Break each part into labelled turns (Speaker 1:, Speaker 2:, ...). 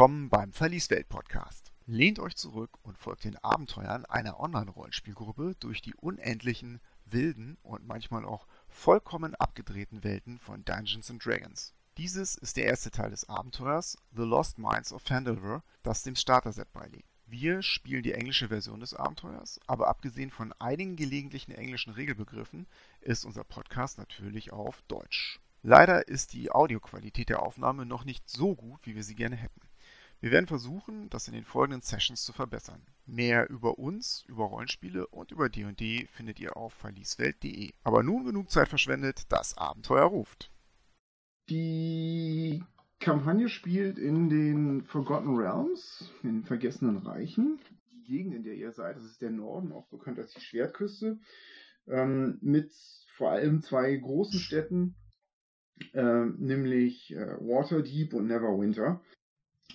Speaker 1: Willkommen beim Verlieswelt Podcast. Lehnt euch zurück und folgt den Abenteuern einer Online-Rollenspielgruppe durch die unendlichen, wilden und manchmal auch vollkommen abgedrehten Welten von Dungeons Dragons. Dieses ist der erste Teil des Abenteuers The Lost Minds of Phandelver, das dem Starter-Set beiliegt. Wir spielen die englische Version des Abenteuers, aber abgesehen von einigen gelegentlichen englischen Regelbegriffen ist unser Podcast natürlich auf Deutsch. Leider ist die Audioqualität der Aufnahme noch nicht so gut, wie wir sie gerne hätten. Wir werden versuchen, das in den folgenden Sessions zu verbessern. Mehr über uns, über Rollenspiele und über D&D findet ihr auf verlieswelt.de. Aber nun genug Zeit verschwendet, das Abenteuer ruft.
Speaker 2: Die Kampagne spielt in den Forgotten Realms, in den Vergessenen Reichen. Die Gegend, in der ihr seid, das ist der Norden, auch bekannt als die Schwertküste, ähm, mit vor allem zwei großen Städten, äh, nämlich äh, Waterdeep und Neverwinter.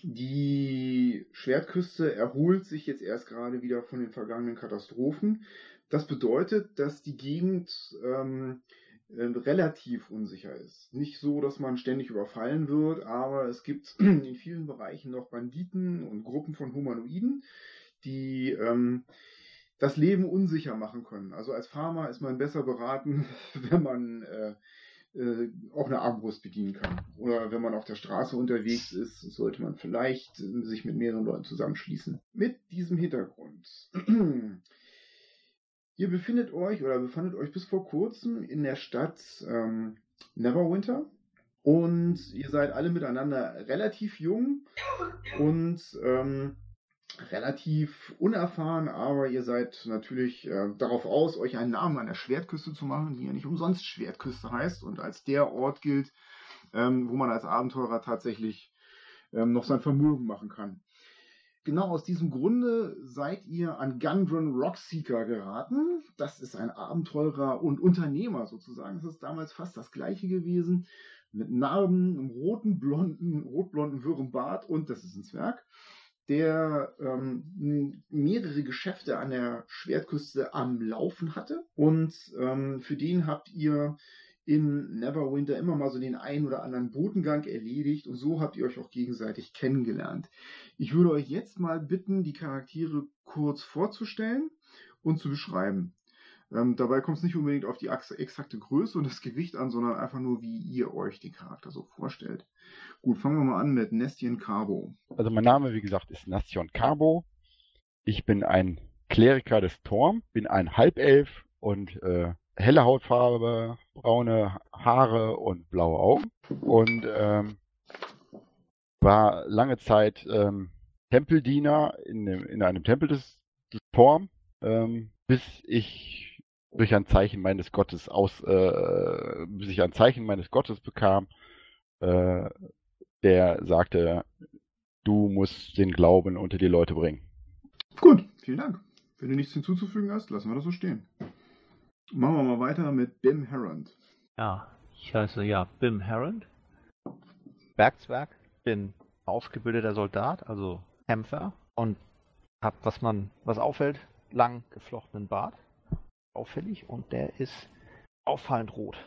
Speaker 2: Die Schwertküste erholt sich jetzt erst gerade wieder von den vergangenen Katastrophen. Das bedeutet, dass die Gegend ähm, äh, relativ unsicher ist. Nicht so, dass man ständig überfallen wird, aber es gibt in vielen Bereichen noch Banditen und Gruppen von Humanoiden, die ähm, das Leben unsicher machen können. Also als Farmer ist man besser beraten, wenn man äh, äh, auch eine Armbrust bedienen kann. Oder wenn man auf der Straße unterwegs ist, sollte man vielleicht äh, sich mit mehreren Leuten zusammenschließen. Mit diesem Hintergrund. Ihr befindet euch oder befandet euch bis vor kurzem in der Stadt ähm, Neverwinter und ihr seid alle miteinander relativ jung und ähm, relativ unerfahren, aber ihr seid natürlich äh, darauf aus, euch einen Namen an der Schwertküste zu machen, die ja nicht umsonst Schwertküste heißt und als der Ort gilt, ähm, wo man als Abenteurer tatsächlich ähm, noch sein Vermögen machen kann genau aus diesem Grunde seid ihr an Gundren Rockseeker geraten. Das ist ein Abenteurer und Unternehmer sozusagen. Das ist damals fast das gleiche gewesen. Mit Narben, einem roten, blonden, rotblonden, wirren Bart und das ist ein Zwerg, der ähm, mehrere Geschäfte an der Schwertküste am Laufen hatte. Und ähm, für den habt ihr in Neverwinter immer mal so den einen oder anderen Botengang erledigt und so habt ihr euch auch gegenseitig kennengelernt. Ich würde euch jetzt mal bitten, die Charaktere kurz vorzustellen und zu beschreiben. Ähm, dabei kommt es nicht unbedingt auf die exakte Größe und das Gewicht an, sondern einfach nur, wie ihr euch den Charakter so vorstellt. Gut, fangen wir mal an mit Nestian Carbo.
Speaker 3: Also mein Name, wie gesagt, ist Nastion Carbo. Ich bin ein Kleriker des Torm, bin ein Halbelf und äh, helle Hautfarbe, braune Haare und blaue Augen. Und ähm, war lange Zeit ähm, Tempeldiener in, dem, in einem Tempel des, des Torm, ähm, bis ich durch ein Zeichen meines Gottes aus, äh, bis ich ein Zeichen meines Gottes bekam, äh, der sagte, du musst den Glauben unter die Leute bringen.
Speaker 2: Gut, vielen Dank. Wenn du nichts hinzuzufügen hast, lassen wir das so stehen. Machen wir mal weiter mit Bim Herond.
Speaker 4: Ja, ich heiße ja Bim Herond. Bergzwerg, bin ausgebildeter Soldat, also Kämpfer und hab, was man, was auffällt, lang geflochtenen Bart. Auffällig und der ist auffallend rot.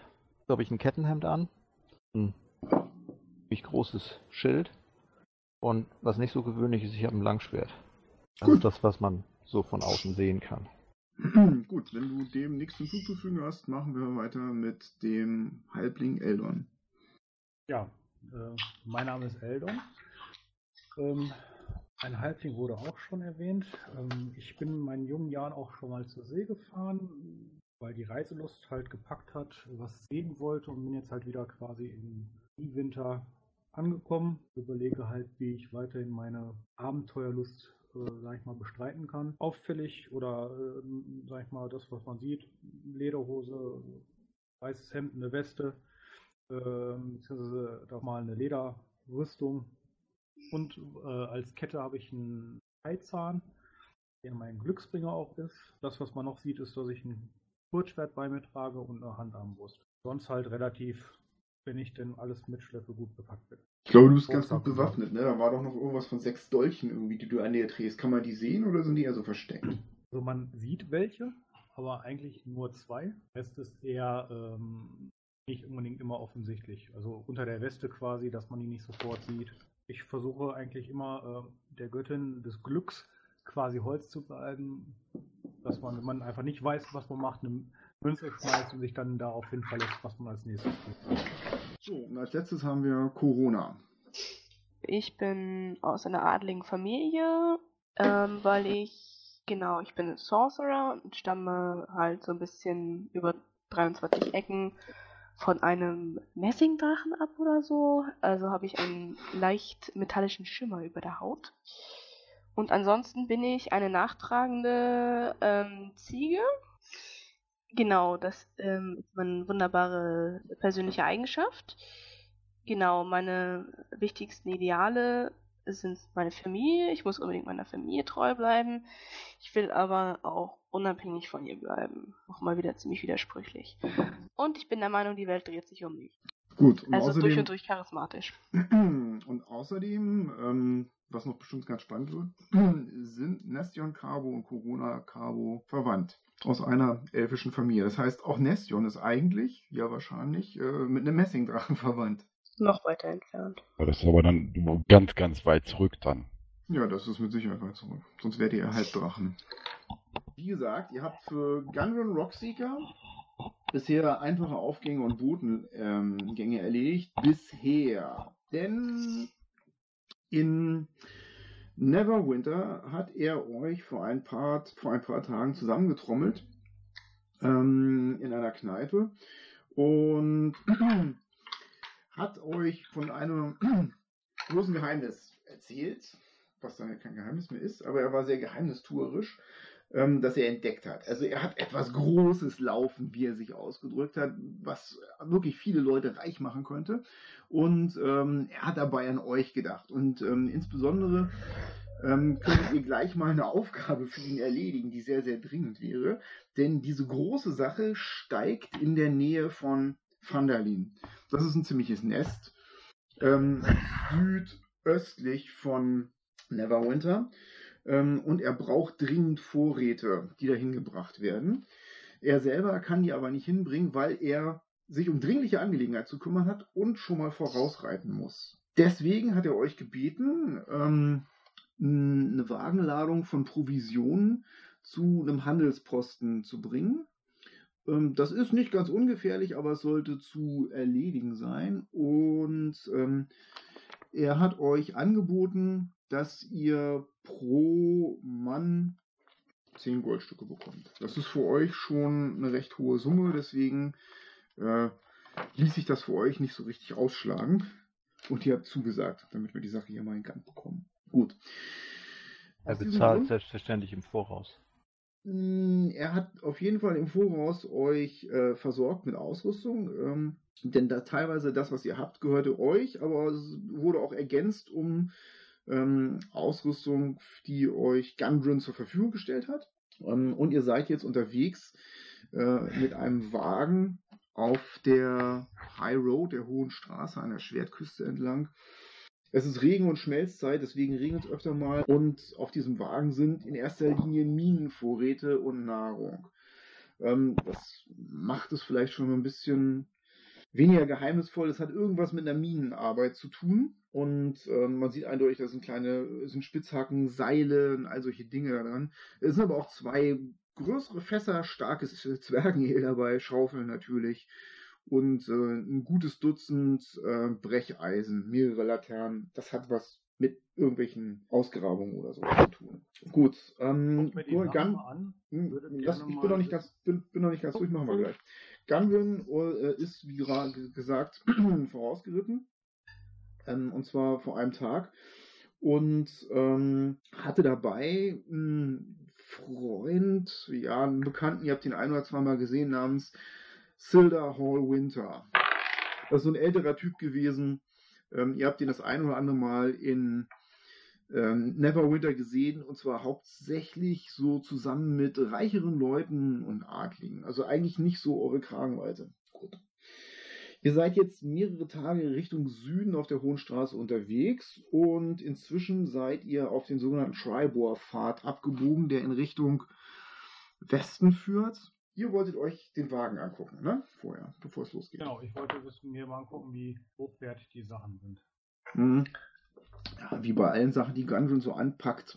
Speaker 4: So habe ich ein Kettenhemd an, ein ziemlich großes Schild und was nicht so gewöhnlich ist, ich habe ein Langschwert. Das ist das, was man so von außen sehen kann.
Speaker 2: Gut, wenn du dem nichts hinzuzufügen hast, machen wir weiter mit dem Halbling Eldon.
Speaker 5: Ja, äh, mein Name ist Eldon. Ähm, ein Halbling wurde auch schon erwähnt. Ähm, ich bin in meinen jungen Jahren auch schon mal zur See gefahren, weil die Reiselust halt gepackt hat, was sehen wollte und bin jetzt halt wieder quasi im Winter angekommen. Überlege halt, wie ich weiterhin meine Abenteuerlust äh, sag ich mal, bestreiten kann. Auffällig oder, äh, sag ich mal, das, was man sieht, Lederhose, weißes Hemd, eine Weste, äh, beziehungsweise da mal eine Lederrüstung. Und äh, als Kette habe ich einen Eizahn, der mein Glücksbringer auch ist. Das, was man noch sieht, ist, dass ich ein Kurzschwert bei mir trage und eine Handarmbrust. Sonst halt relativ, wenn ich denn alles mitschleppe, gut bepackt bin.
Speaker 2: Ich glaube, du bist ganz gut bewaffnet, ne? Da war doch noch irgendwas von sechs Dolchen irgendwie, die du an dir drehst. Kann man die sehen oder sind die eher so versteckt?
Speaker 5: Also man sieht welche, aber eigentlich nur zwei. Der Rest ist eher ähm, nicht unbedingt immer offensichtlich. Also unter der Weste quasi, dass man die nicht sofort sieht. Ich versuche eigentlich immer äh, der Göttin des Glücks quasi Holz zu bleiben, dass man, wenn man einfach nicht weiß, was man macht, eine Münze schmeißt und sich dann darauf hin verlässt, was man als nächstes tut.
Speaker 2: So, und als letztes haben wir Corona.
Speaker 6: Ich bin aus einer adligen Familie, ähm, weil ich, genau, ich bin ein Sorcerer und stamme halt so ein bisschen über 23 Ecken von einem Messingdrachen ab oder so. Also habe ich einen leicht metallischen Schimmer über der Haut. Und ansonsten bin ich eine nachtragende ähm, Ziege. Genau, das ähm, ist meine wunderbare persönliche Eigenschaft. Genau, meine wichtigsten Ideale sind meine Familie. Ich muss unbedingt meiner Familie treu bleiben. Ich will aber auch unabhängig von ihr bleiben. Auch mal wieder ziemlich widersprüchlich. Und ich bin der Meinung, die Welt dreht sich um mich.
Speaker 2: Gut, und
Speaker 6: Also
Speaker 2: außerdem,
Speaker 6: durch und durch charismatisch.
Speaker 2: und außerdem, ähm, was noch bestimmt ganz spannend wird, sind Nestion Cabo und Corona Cabo verwandt. Aus einer elfischen Familie. Das heißt, auch Nestion ist eigentlich, ja wahrscheinlich, äh, mit einem Messingdrachen verwandt.
Speaker 6: Noch weiter entfernt.
Speaker 3: Das ist aber dann ganz, ganz weit zurück dann.
Speaker 2: Ja, das ist mit Sicherheit weit zurück. Sonst wärt ihr Halbdrachen. Wie gesagt, ihr habt für Gunrun Rockseeker bisher einfache Aufgänge und Botengänge erledigt. Bisher. Denn in Neverwinter hat er euch vor ein paar, vor ein paar Tagen zusammengetrommelt ähm, in einer Kneipe und hat euch von einem großen Geheimnis erzählt, was dann ja kein Geheimnis mehr ist, aber er war sehr geheimnistuerisch, ähm, das er entdeckt hat. Also er hat etwas Großes laufen, wie er sich ausgedrückt hat, was wirklich viele Leute reich machen könnte. Und ähm, er hat dabei an euch gedacht. Und ähm, insbesondere ähm, könnt ihr gleich mal eine Aufgabe für ihn erledigen, die sehr, sehr dringend wäre. Denn diese große Sache steigt in der Nähe von Vandalin. Das ist ein ziemliches Nest. Ähm, südöstlich von Neverwinter. Ähm, und er braucht dringend Vorräte, die dahin gebracht werden. Er selber kann die aber nicht hinbringen, weil er sich um dringliche Angelegenheiten zu kümmern hat und schon mal vorausreiten muss. Deswegen hat er euch gebeten, ähm, eine Wagenladung von Provisionen zu einem Handelsposten zu bringen. Ähm, das ist nicht ganz ungefährlich, aber es sollte zu erledigen sein. Und ähm, er hat euch angeboten, dass ihr pro Mann 10 Goldstücke bekommt. Das ist für euch schon eine recht hohe Summe, deswegen äh, ließ sich das für euch nicht so richtig ausschlagen. Und ihr habt zugesagt, damit wir die Sache hier mal in Gang bekommen. Gut.
Speaker 4: Er bezahlt selbstverständlich im Voraus.
Speaker 2: Mm, Er hat auf jeden Fall im Voraus euch äh, versorgt mit Ausrüstung, ähm, denn da teilweise das, was ihr habt, gehörte euch, aber wurde auch ergänzt um ähm, Ausrüstung, die euch Gundrun zur Verfügung gestellt hat. Ähm, und ihr seid jetzt unterwegs äh, mit einem Wagen auf der High Road, der Hohen Straße an der Schwertküste entlang. Es ist Regen- und Schmelzzeit, deswegen regnet es öfter mal. Und auf diesem Wagen sind in erster Linie Minenvorräte und Nahrung. Ähm, das macht es vielleicht schon ein bisschen weniger geheimnisvoll. Es hat irgendwas mit einer Minenarbeit zu tun. Und ähm, man sieht eindeutig, da sind kleine, sind Spitzhacken, Seile und all solche Dinge dran. Es sind aber auch zwei größere Fässer, starkes Zwergenhehl dabei, Schaufeln natürlich und äh, ein gutes Dutzend äh, Brecheisen, mehrere Laternen. Das hat was mit irgendwelchen Ausgrabungen oder so zu tun. Gut, ähm, Gun,
Speaker 5: mal an.
Speaker 2: hm,
Speaker 5: gerne
Speaker 2: ich bin noch nicht
Speaker 5: das-
Speaker 2: ganz, bin, bin noch nicht ganz durch, machen wir gleich. Gunwin äh, ist, wie gerade gesagt, vorausgeritten. Ähm, und zwar vor einem Tag. Und ähm, hatte dabei einen Freund, ja, einen Bekannten, ihr habt ihn ein oder zweimal gesehen, namens Silda Hall Winter. Das ist so ein älterer Typ gewesen. Ähm, ihr habt ihn das ein oder andere Mal in ähm, Neverwinter gesehen und zwar hauptsächlich so zusammen mit reicheren Leuten und Adligen. Also eigentlich nicht so eure Kragenweite. Gut. Ihr seid jetzt mehrere Tage Richtung Süden auf der Hohen Straße unterwegs und inzwischen seid ihr auf den sogenannten Tribor-Pfad abgebogen, der in Richtung Westen führt. Ihr wolltet euch den Wagen angucken, ne? Vorher, bevor es losgeht.
Speaker 5: Genau, ich wollte mir mal angucken, wie hochwertig die Sachen sind.
Speaker 2: Mhm. Ja, wie bei allen Sachen, die Gungeon so anpackt,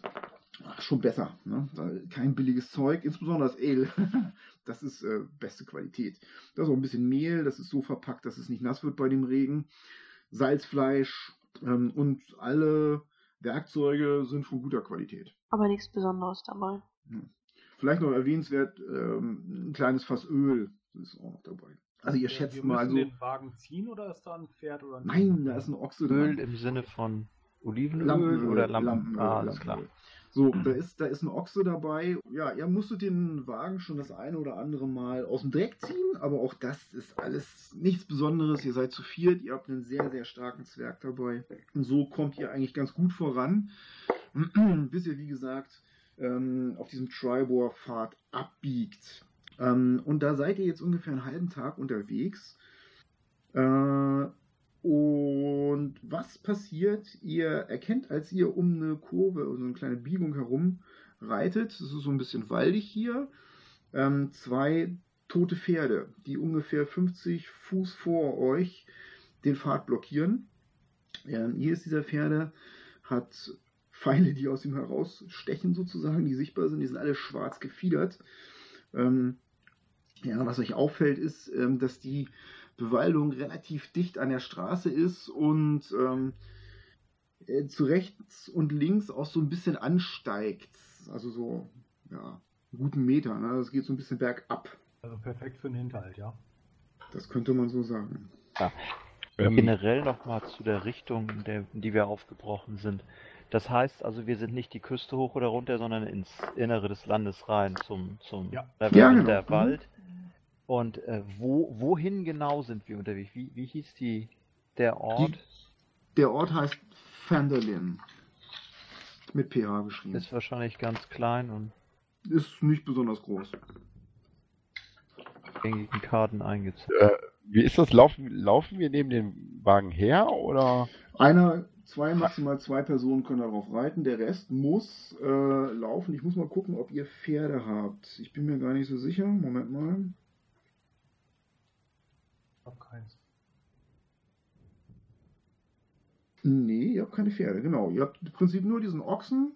Speaker 2: ach, schon besser. Ne? Weil Kein billiges Zeug, insbesondere das Ale. Das ist äh, beste Qualität. Da ist auch ein bisschen Mehl, das ist so verpackt, dass es nicht nass wird bei dem Regen. Salzfleisch ähm, und alle Werkzeuge sind von guter Qualität.
Speaker 6: Aber nichts Besonderes dabei.
Speaker 2: Vielleicht noch erwähnenswert, ähm, ein kleines Fass Öl ist auch noch dabei. Also ihr
Speaker 5: Äh,
Speaker 2: schätzt mal so.
Speaker 5: den Wagen ziehen oder ist da ein Pferd oder ein
Speaker 2: Nein, da ist ein Ochse
Speaker 4: Öl
Speaker 2: dran.
Speaker 4: im Sinne von Olivenöl
Speaker 2: Lampenöl
Speaker 4: oder Lampen.
Speaker 2: Lampenöl,
Speaker 4: ah, alles klar.
Speaker 2: So, da ist, da ist ein Ochse dabei. Ja, ihr musstet den Wagen schon das eine oder andere Mal aus dem Dreck ziehen, aber auch das ist alles nichts Besonderes. Ihr seid zu viert, ihr habt einen sehr, sehr starken Zwerg dabei. Und so kommt ihr eigentlich ganz gut voran, bis ihr, wie gesagt, ähm, auf diesem Tribor-Pfad abbiegt. Ähm, und da seid ihr jetzt ungefähr einen halben Tag unterwegs. Äh, und was passiert? Ihr erkennt, als ihr um eine Kurve, also eine kleine Biegung herum reitet, es ist so ein bisschen waldig hier, ähm, zwei tote Pferde, die ungefähr 50 Fuß vor euch den Pfad blockieren. Ähm, jedes dieser Pferde hat Pfeile, die aus ihm herausstechen sozusagen, die sichtbar sind, die sind alle schwarz gefiedert. Ähm, ja, was euch auffällt, ist, ähm, dass die Bewaldung relativ dicht an der Straße ist und ähm, äh, zu rechts und links auch so ein bisschen ansteigt. Also so, ja, einen guten Meter. Ne? Das geht so ein bisschen bergab.
Speaker 5: Also perfekt für den Hinterhalt, ja.
Speaker 2: Das könnte man so sagen.
Speaker 3: Ähm,
Speaker 4: Generell nochmal zu der Richtung, in, der, in die wir aufgebrochen sind. Das heißt also, wir sind nicht die Küste hoch oder runter, sondern ins Innere des Landes rein, zum, zum
Speaker 5: Ja.
Speaker 4: Neverwinter
Speaker 2: genau.
Speaker 4: Wald. Und äh, wo, wohin genau sind wir unterwegs? Wie, wie hieß die, der Ort?
Speaker 2: Der Ort heißt Fenderlin. Mit PH geschrieben.
Speaker 4: Ist wahrscheinlich ganz klein und
Speaker 2: Ist nicht besonders groß.
Speaker 4: gängigen Karten eingezogen.
Speaker 3: äh, wie ist das? Laufen, laufen wir neben dem Wagen her oder?
Speaker 2: Einer, zwei, maximal zwei Personen können darauf reiten. Der Rest muss äh, laufen. Ich muss mal gucken, ob ihr Pferde habt. Ich bin mir gar nicht so sicher. Moment mal.
Speaker 5: Ich hab keins.
Speaker 2: Nee, ihr habt keine Pferde, genau. Ihr habt im Prinzip nur diesen Ochsen,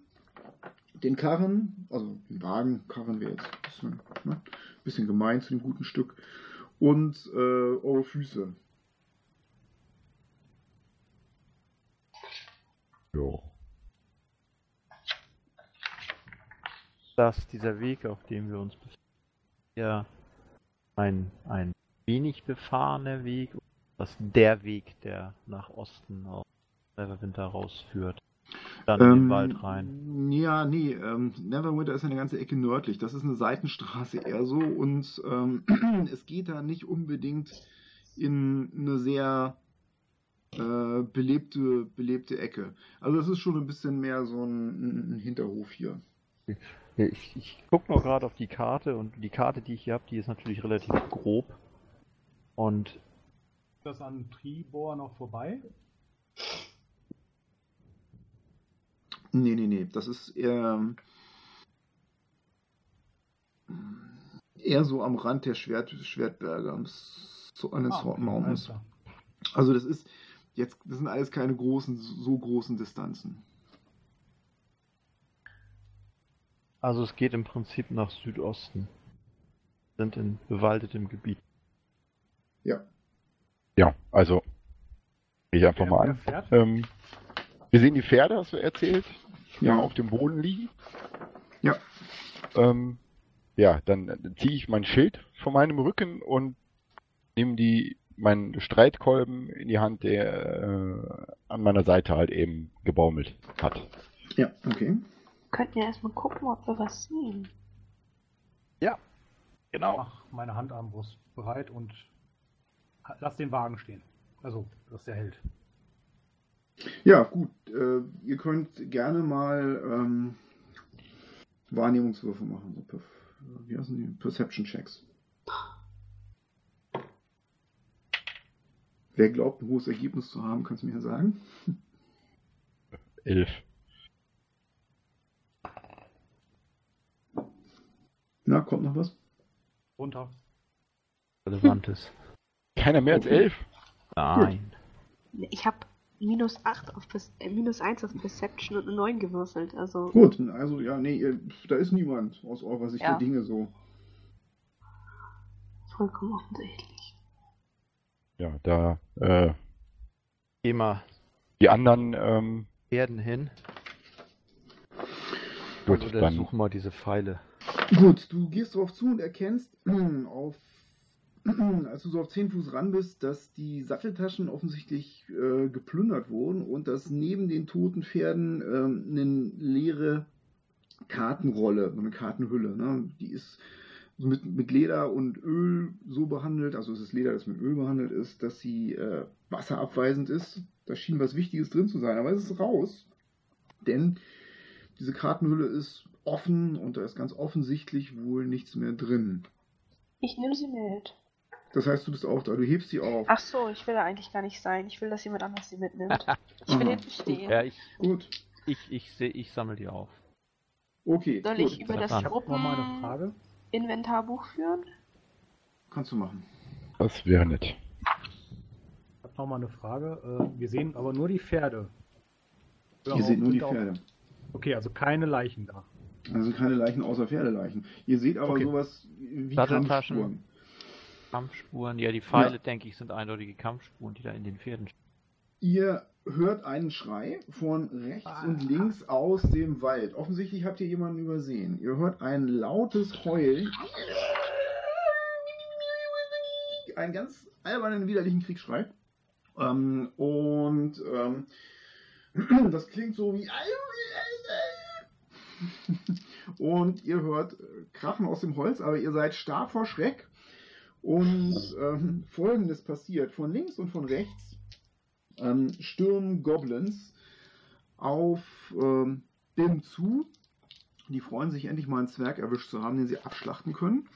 Speaker 2: den Karren, also den Wagen, Karren wäre jetzt ein bisschen, ne, bisschen gemein zu dem guten Stück, und äh, eure Füße.
Speaker 3: Jo.
Speaker 4: dass dieser Weg, auf dem wir uns befinden, ja ein, ein wenig befahrener Weg, dass der Weg, der nach Osten auf Neverwinter rausführt, dann in den Wald rein.
Speaker 2: Ja, nee, ähm, Neverwinter ist eine ganze Ecke nördlich. Das ist eine Seitenstraße eher so und ähm, es geht da nicht unbedingt in eine sehr äh, belebte, belebte Ecke. Also es ist schon ein bisschen mehr so ein, ein Hinterhof hier.
Speaker 4: Ich, ich gucke noch gerade auf die Karte und die Karte, die ich hier habe, die ist natürlich relativ grob. Und
Speaker 5: Ist das an Tribor noch vorbei?
Speaker 2: Nee, nee, nee. Das ist eher, eher so am Rand der Schwert, Schwertberge, am, so an den
Speaker 5: Ah,
Speaker 2: Mountains. Also das ist jetzt, das sind alles keine großen, so großen Distanzen.
Speaker 4: also es geht im Prinzip nach Südosten. Sind in bewaldetem Gebiet.
Speaker 2: Ja.
Speaker 3: Ja, also gehe ich einfach mal an. Ähm, wir sehen die Pferde, hast du erzählt, die
Speaker 2: Ja.
Speaker 3: auf dem Boden liegen.
Speaker 2: Ja.
Speaker 3: Ähm, ja, dann, dann ziehe ich mein Schild von meinem Rücken und nehme die meinen Streitkolben in die Hand, der äh, an meiner Seite halt eben gebaumelt hat.
Speaker 2: Ja, okay.
Speaker 6: Könnten ja erstmal gucken, ob wir was sehen.
Speaker 4: Genau.
Speaker 5: Mach meine Handarmbrust bereit und lass den Wagen stehen. Also, dass der hält.
Speaker 2: Ja, gut. Äh, ihr könnt gerne mal ähm, Wahrnehmungswürfe machen. So perf wie heißen die? Perception Checks. Wer glaubt, ein hohes Ergebnis zu haben, kannst du mir ja sagen.
Speaker 3: Elf.
Speaker 2: Na, kommt noch was?
Speaker 5: Runter.
Speaker 4: Relevantes.
Speaker 3: Keiner mehr als elf?
Speaker 4: Nein.
Speaker 6: Ich habe minus 8 auf äh, minus 1 auf Perception und eine 9 gewürfelt. Also
Speaker 2: Gut, also ja, nee, ihr- da ist niemand aus eurer Sicht
Speaker 6: Ja.
Speaker 2: der Dinge so.
Speaker 6: vollkommen offensichtlich.
Speaker 3: Ja, da äh,
Speaker 4: Geh mal
Speaker 3: die anderen, ähm,
Speaker 4: Erden hin
Speaker 3: gut,
Speaker 4: und
Speaker 3: dann
Speaker 4: suchen mal diese Pfeile.
Speaker 2: Gut, du gehst drauf zu und erkennst auf, als du so auf 10 Fuß ran bist, dass die Satteltaschen offensichtlich äh, geplündert wurden und dass neben den toten Pferden ähm, eine leere Kartenrolle, eine Kartenhülle, ne? die ist mit, mit Leder und Öl so behandelt, also es ist Leder, das mit Öl behandelt ist, dass sie äh, wasserabweisend ist. Da schien was Wichtiges drin zu sein, aber es ist raus. Denn diese Kartenhülle ist offen und da ist ganz offensichtlich wohl nichts mehr drin.
Speaker 6: Ich nehme sie mit.
Speaker 2: Das heißt, du bist auch da, du hebst sie auf.
Speaker 6: Ach so, ich will da eigentlich gar nicht sein. Ich will, dass jemand anders sie mitnimmt. Ich will hinten stehen.
Speaker 4: Ja, ich,
Speaker 2: Gut,
Speaker 4: ich, ich, seh, ich sammle die auf.
Speaker 2: okay,
Speaker 6: Soll
Speaker 2: gut.
Speaker 6: ich über das
Speaker 4: Ich
Speaker 5: Ich habe noch mal eine Frage.
Speaker 6: Gruppeninventarbuch führen?
Speaker 2: Kannst du machen.
Speaker 3: das wäre nett.
Speaker 5: Ich habe noch mal eine Frage. Äh, wir sehen aber nur die Pferde.
Speaker 2: Ihr seht nur die Pferde.
Speaker 5: Okay, also keine Leichen da.
Speaker 2: Sind keine Leichen außer Pferdeleichen. Ihr seht aber
Speaker 5: Okay.
Speaker 2: sowas wie. Kampfspuren.
Speaker 4: Kampfspuren, ja, die Pfeile,
Speaker 2: Ja.
Speaker 4: denke ich, sind eindeutige Kampfspuren, die da in den Pferden stehen.
Speaker 2: Ihr hört einen Schrei von rechts und links aus dem Wald. Offensichtlich habt ihr jemanden übersehen. Ihr hört ein lautes Heulen. Einen ganz albernen, widerlichen Kriegsschrei. Ähm, und ähm, das klingt so wie. Und ihr hört äh, Krachen aus dem Holz, aber ihr seid stark vor Schreck. Und ähm, folgendes passiert: Von links und von rechts ähm, stürmen Goblins auf ähm, Bim zu. Die freuen sich endlich mal einen Zwerg erwischt zu haben, den sie abschlachten können.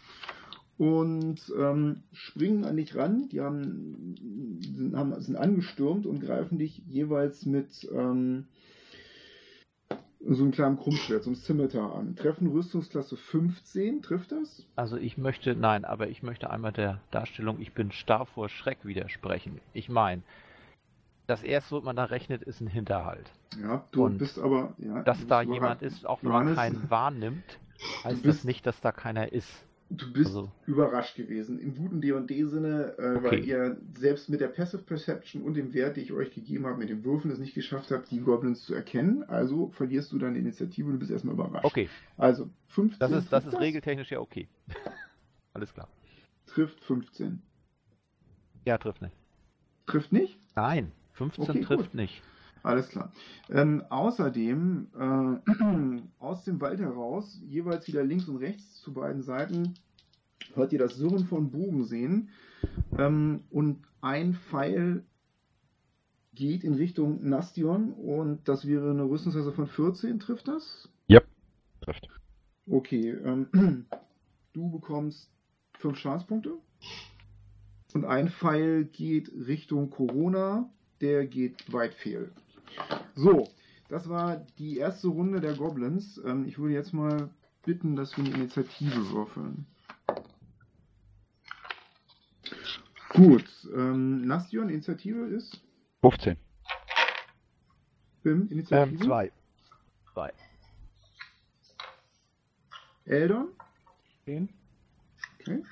Speaker 2: Und ähm, springen an dich ran. Die haben, sind, haben, sind angestürmt und greifen dich jeweils mit ähm, so einem kleinen Krummschwert, so einem Scimitar an. Treffen Rüstungsklasse 15, trifft das?
Speaker 4: Also ich möchte, nein, aber ich möchte einmal der Darstellung, ich bin starr vor Schreck widersprechen. Ich meine, das erste, was man da rechnet, ist ein Hinterhalt.
Speaker 2: Ja, du
Speaker 4: Und
Speaker 2: bist aber. Ja,
Speaker 4: Dass da jemand ist, auch wenn man
Speaker 2: Johannes,
Speaker 4: keinen wahrnimmt, heißt
Speaker 2: bist-
Speaker 4: das nicht, dass da keiner ist.
Speaker 2: Du bist
Speaker 4: Also-
Speaker 2: überrascht gewesen, im guten D&D-Sinne, äh, weil
Speaker 4: Okay.
Speaker 2: ihr selbst mit der Passive Perception und dem Wert, den ich euch gegeben habe, mit den Würfeln es nicht geschafft habt, die Goblins zu erkennen. Also verlierst du deine Initiative und du bist erstmal überrascht.
Speaker 4: Okay,
Speaker 2: Also 15
Speaker 4: das ist, das ist regeltechnisch ja okay. Alles klar.
Speaker 2: Trifft 15.
Speaker 4: Ja, trifft nicht.
Speaker 2: Trifft nicht?
Speaker 4: Nein, 15
Speaker 2: Okay,
Speaker 4: trifft
Speaker 2: gut.
Speaker 4: nicht.
Speaker 2: Alles klar. Ähm, außerdem, äh, aus dem Wald heraus, jeweils wieder links und rechts zu beiden Seiten, hört ihr das Surren von Bogen sehen. Ähm, und ein Pfeil geht in Richtung Nastion und das wäre eine Rüstungsklasse von 14. Trifft das?
Speaker 3: Trifft.
Speaker 2: Okay. Ähm, du bekommst 5 Schadenspunkte. Und ein Pfeil geht Richtung Corona. Der geht weit fehl. So, das war die erste Runde der Goblins. Ähm, ich würde jetzt mal bitten, dass wir eine Initiative würfeln. Gut, ähm, Nastion, Initiative ist.
Speaker 3: 15.
Speaker 2: Bim, Initiative.
Speaker 4: Ähm, zwei. Zwei.
Speaker 2: Eldon.
Speaker 5: 10.
Speaker 2: Okay.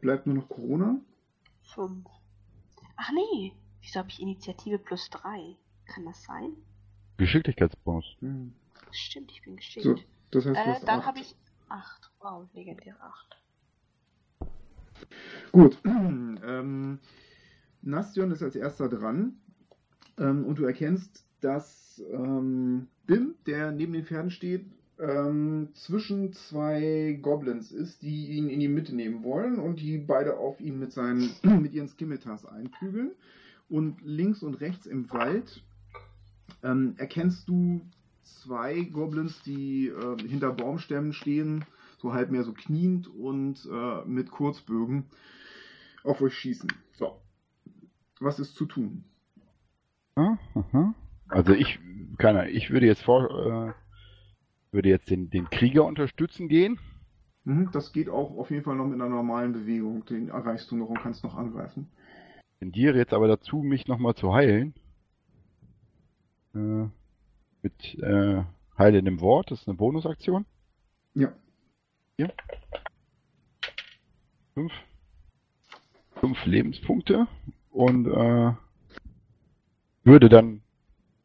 Speaker 2: Bleibt nur noch Corona.
Speaker 6: 5. Ach nee, wieso habe ich Initiative plus 3? Kann das sein?
Speaker 3: Geschicklichkeitsbonus.
Speaker 2: Hm.
Speaker 6: Stimmt, ich bin geschickt.
Speaker 2: So, das heißt, du
Speaker 6: äh, dann
Speaker 2: acht.
Speaker 6: habe ich 8. Wow, legendär 8.
Speaker 2: Gut. ähm, Nastion ist als erster dran. Ähm, und du erkennst, dass ähm, Bim, der neben den Pferden steht, ähm, zwischen zwei Goblins ist, die ihn in die Mitte nehmen wollen und die beide auf ihn mit, seinen, mit ihren Skimitas einprügeln. Und links und rechts im Wald ähm, erkennst du zwei Goblins, die äh, hinter Baumstämmen stehen, so halb mehr so kniend und äh, mit Kurzbögen auf euch schießen. So. Was ist zu tun?
Speaker 3: Also ich, keine Ahnung, ich würde jetzt vor, äh, würde jetzt den, den Krieger unterstützen gehen.
Speaker 2: Mhm, das geht auch auf jeden Fall noch mit einer normalen Bewegung. Den erreichst du noch und kannst noch angreifen.
Speaker 3: tendiere jetzt aber dazu, mich nochmal zu heilen. Äh, mit äh, heilendem Wort, das ist eine Bonusaktion.
Speaker 2: Ja.
Speaker 3: Hier. Fünf. Fünf Lebenspunkte. Und äh, würde dann